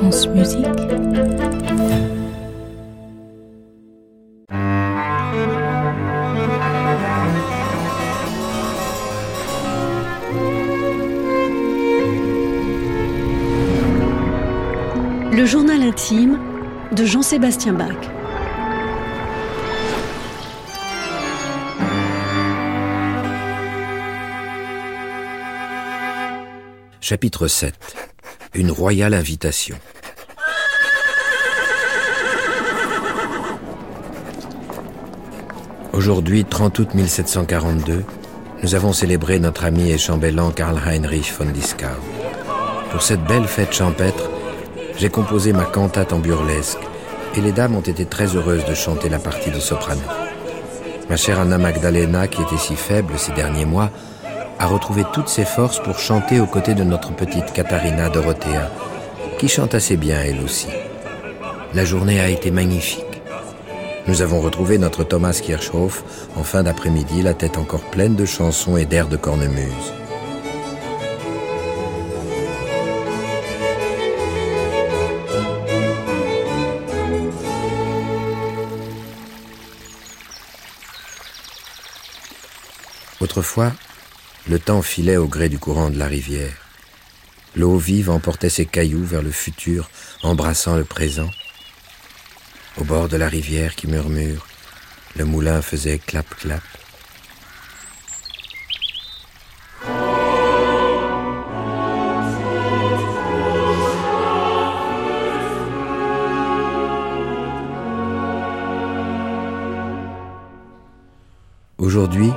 France Musique. Le journal intime de Jean-Sébastien Bach. Chapitre 7 Une royale invitation. Aujourd'hui, 30 août 1742, nous avons célébré notre ami et chambellan Karl Heinrich von Dieskau. Pour cette belle fête champêtre, j'ai composé ma cantate en burlesque et les dames ont été très heureuses de chanter la partie de soprano. Ma chère Anna Magdalena, qui était si faible ces derniers mois, a retrouvé toutes ses forces pour chanter aux côtés de notre petite Katharina Dorothea, qui chante assez bien elle aussi. La journée a été magnifique. Nous avons retrouvé notre Thomas Kirchhoff en fin d'après-midi, la tête encore pleine de chansons et d'airs de cornemuse. Autrefois, le temps filait au gré du courant de la rivière. L'eau vive emportait ses cailloux vers le futur, embrassant le présent. Au bord de la rivière qui murmure, le moulin faisait clap-clap. Aujourd'hui,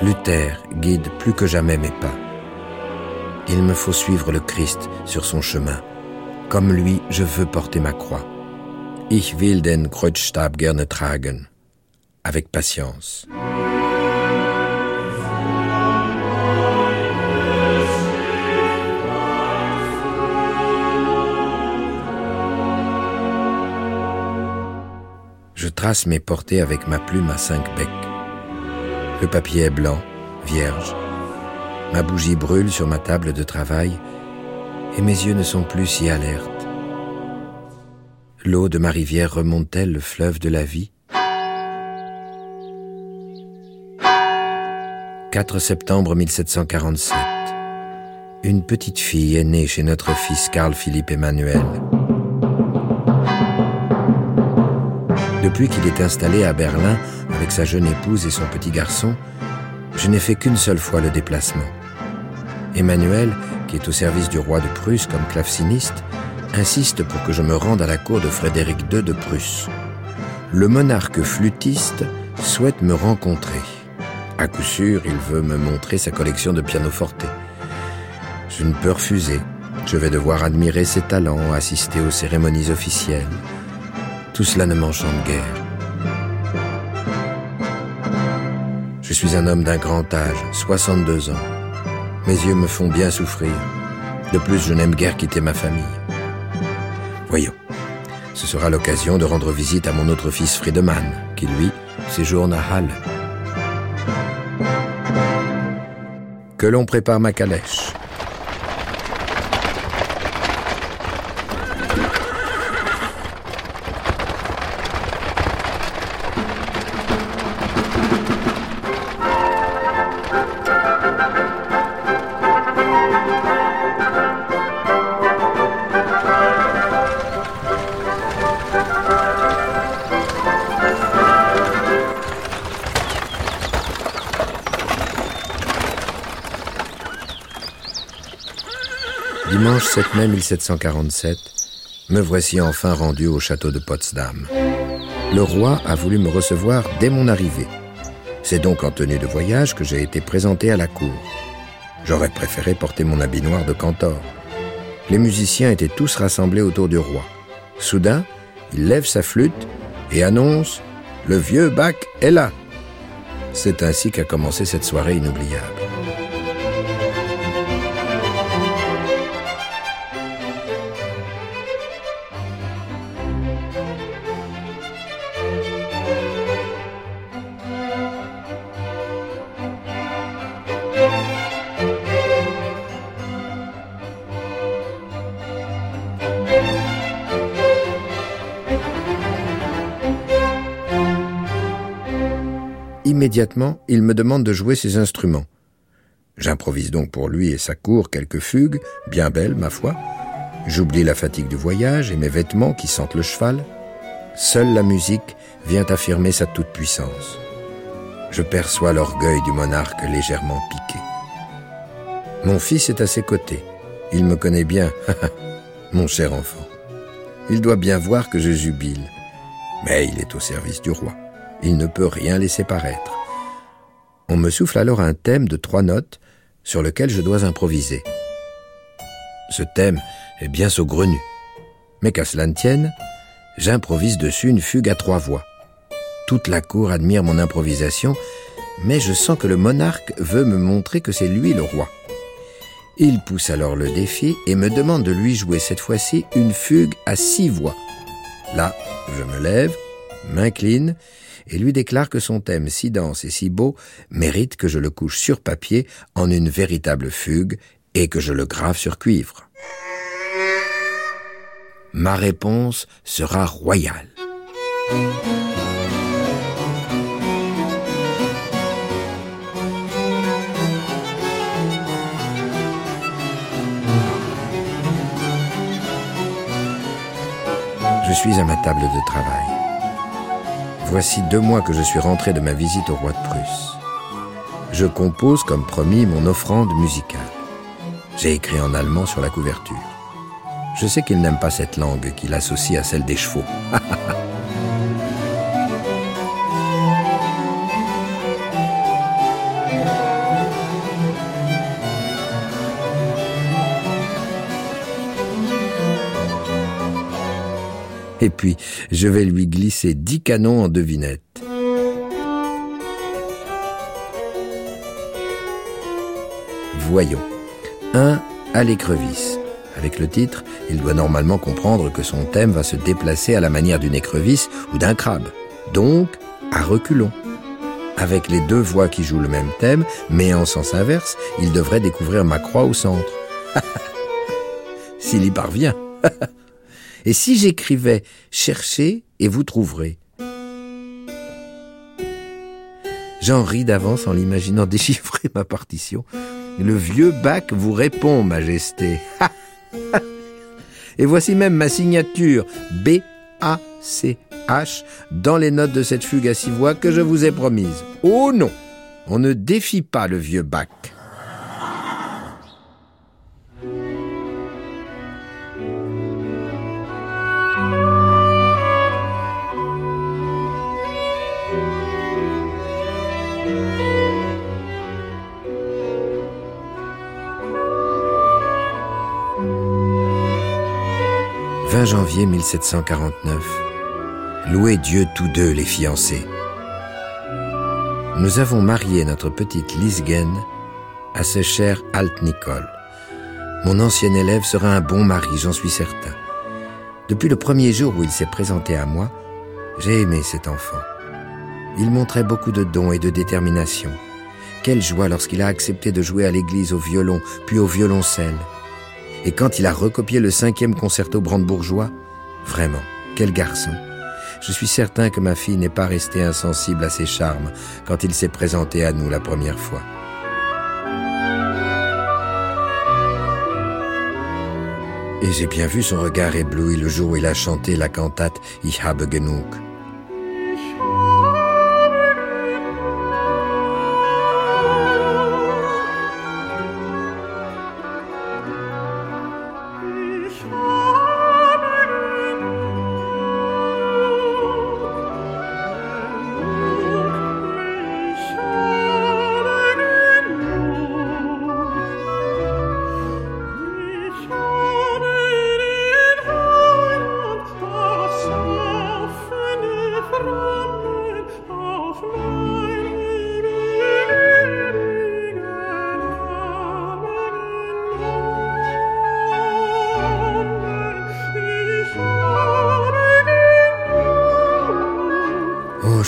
Luther guide plus que jamais mes pas. Il me faut suivre le Christ sur son chemin. Comme lui, je veux porter ma croix. Ich will den Kreuzstab gerne tragen. Avec patience. Je trace mes portées avec ma plume à cinq becs. Le papier est blanc, vierge. Ma bougie brûle sur ma table de travail et mes yeux ne sont plus si alertes. L'eau de ma rivière remonte-t-elle le fleuve de la vie? 4 septembre 1747. Une petite fille est née chez notre fils Carl Philippe Emmanuel. Depuis qu'il est installé à Berlin avec sa jeune épouse et son petit garçon, je n'ai fait qu'une seule fois le déplacement. Emmanuel, qui est au service du roi de Prusse comme claveciniste, insiste pour que je me rende à la cour de Frédéric II de Prusse. Le monarque flûtiste souhaite me rencontrer. À coup sûr, il veut me montrer sa collection de pianoforte. Je ne peux refuser. Je vais devoir admirer ses talents, assister aux cérémonies officielles. Tout cela ne m'enchante guère. Je suis un homme d'un grand âge, 62 ans. Mes yeux me font bien souffrir. De plus, je n'aime guère quitter ma famille. Voyons. Ce sera l'occasion de rendre visite à mon autre fils Friedemann, qui lui séjourne à Halle. Que l'on prépare ma calèche. Dimanche 7 mai 1747, me voici enfin rendu au château de Potsdam. Le roi a voulu me recevoir dès mon arrivée. C'est donc en tenue de voyage que j'ai été présenté à la cour. J'aurais préféré porter mon habit noir de cantor. Les musiciens étaient tous rassemblés autour du roi. Soudain, il lève sa flûte et annonce ⁇ Le vieux Bach est là !⁇ C'est ainsi qu'a commencé cette soirée inoubliable. Immédiatement, il me demande de jouer ses instruments. J'improvise donc pour lui et sa cour quelques fugues, bien belles, ma foi. J'oublie la fatigue du voyage et mes vêtements qui sentent le cheval. Seule la musique vient affirmer sa toute-puissance. Je perçois l'orgueil du monarque légèrement piqué. Mon fils est à ses côtés. Il me connaît bien, mon cher enfant. Il doit bien voir que je jubile. Mais il est au service du roi. Il ne peut rien laisser paraître. On me souffle alors un thème de trois notes sur lequel je dois improviser. Ce thème est bien saugrenu. Mais qu'à cela ne tienne, j'improvise dessus une fugue à trois voix. Toute la cour admire mon improvisation, mais je sens que le monarque veut me montrer que c'est lui le roi. Il pousse alors le défi et me demande de lui jouer cette fois-ci une fugue à six voix. Là, je me lève, m'incline et lui déclare que son thème si dense et si beau mérite que je le couche sur papier en une véritable fugue et que je le grave sur cuivre. Ma réponse sera royale. Je suis à ma table de travail. Voici deux mois que je suis rentré de ma visite au roi de Prusse. Je compose, comme promis, mon offrande musicale. J'ai écrit en allemand sur la couverture. Je sais qu'il n'aime pas cette langue qu'il associe à celle des chevaux. Et puis, je vais lui glisser dix canons en devinette. Voyons. Un à l'écrevisse. Avec le titre, il doit normalement comprendre que son thème va se déplacer à la manière d'une écrevisse ou d'un crabe. Donc, à reculons. Avec les deux voix qui jouent le même thème, mais en sens inverse, il devrait découvrir ma croix au centre. S'il y parvient. Et si j'écrivais Cherchez et vous trouverez J'en ris d'avance en l'imaginant déchiffrer ma partition. Le vieux bac vous répond, Majesté. et voici même ma signature, B-A-C-H, dans les notes de cette fugue à six voix que je vous ai promise. Oh non, on ne défie pas le vieux bac. Janvier 1749. Louez Dieu tous deux les fiancés. Nous avons marié notre petite Lisgen à ce cher Alt Nicole. Mon ancien élève sera un bon mari, j'en suis certain. Depuis le premier jour où il s'est présenté à moi, j'ai aimé cet enfant. Il montrait beaucoup de dons et de détermination. Quelle joie lorsqu'il a accepté de jouer à l'église au violon, puis au violoncelle. Et quand il a recopié le cinquième concerto brandebourgeois, vraiment, quel garçon. Je suis certain que ma fille n'est pas restée insensible à ses charmes quand il s'est présenté à nous la première fois. Et j'ai bien vu son regard ébloui le jour où il a chanté la cantate Ich habe genug.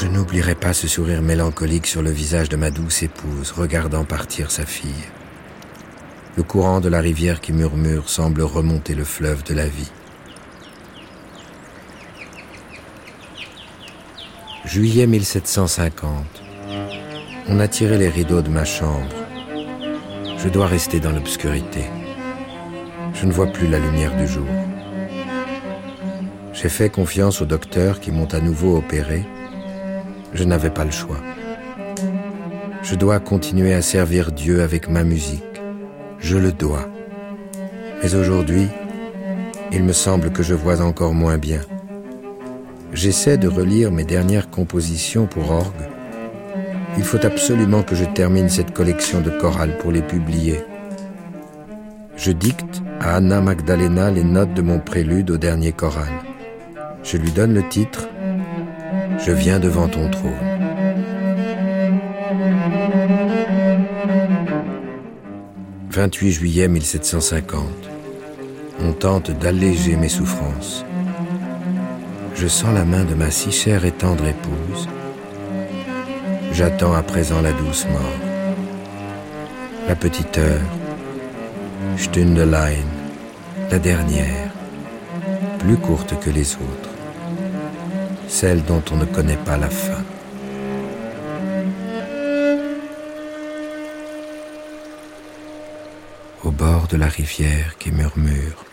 Je n'oublierai pas ce sourire mélancolique sur le visage de ma douce épouse, regardant partir sa fille. Le courant de la rivière qui murmure semble remonter le fleuve de la vie. Juillet 1750. On a tiré les rideaux de ma chambre. Je dois rester dans l'obscurité. Je ne vois plus la lumière du jour. J'ai fait confiance aux docteurs qui m'ont à nouveau opéré. Je n'avais pas le choix. Je dois continuer à servir Dieu avec ma musique. Je le dois. Mais aujourd'hui, il me semble que je vois encore moins bien. J'essaie de relire mes dernières compositions pour orgue il faut absolument que je termine cette collection de chorales pour les publier. Je dicte à Anna Magdalena les notes de mon prélude au dernier choral. Je lui donne le titre Je viens devant ton trône. « 28 juillet 1750. On tente d'alléger mes souffrances. Je sens la main de ma si chère et tendre épouse J'attends à présent la douce mort. La petite heure, Stundeline, la dernière, plus courte que les autres, celle dont on ne connaît pas la fin. Au bord de la rivière qui murmure,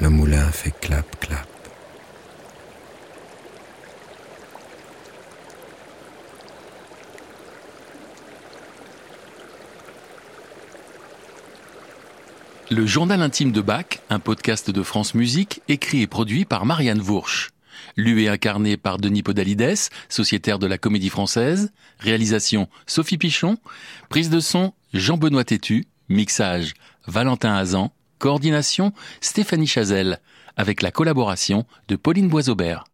le moulin fait clap clap. Le journal intime de Bach, un podcast de France Musique, écrit et produit par Marianne Vourche. Lu et incarné par Denis Podalides, sociétaire de la Comédie Française. Réalisation Sophie Pichon. Prise de son Jean-Benoît Tétu. Mixage Valentin Hazan. Coordination Stéphanie Chazelle. Avec la collaboration de Pauline Boisaubert.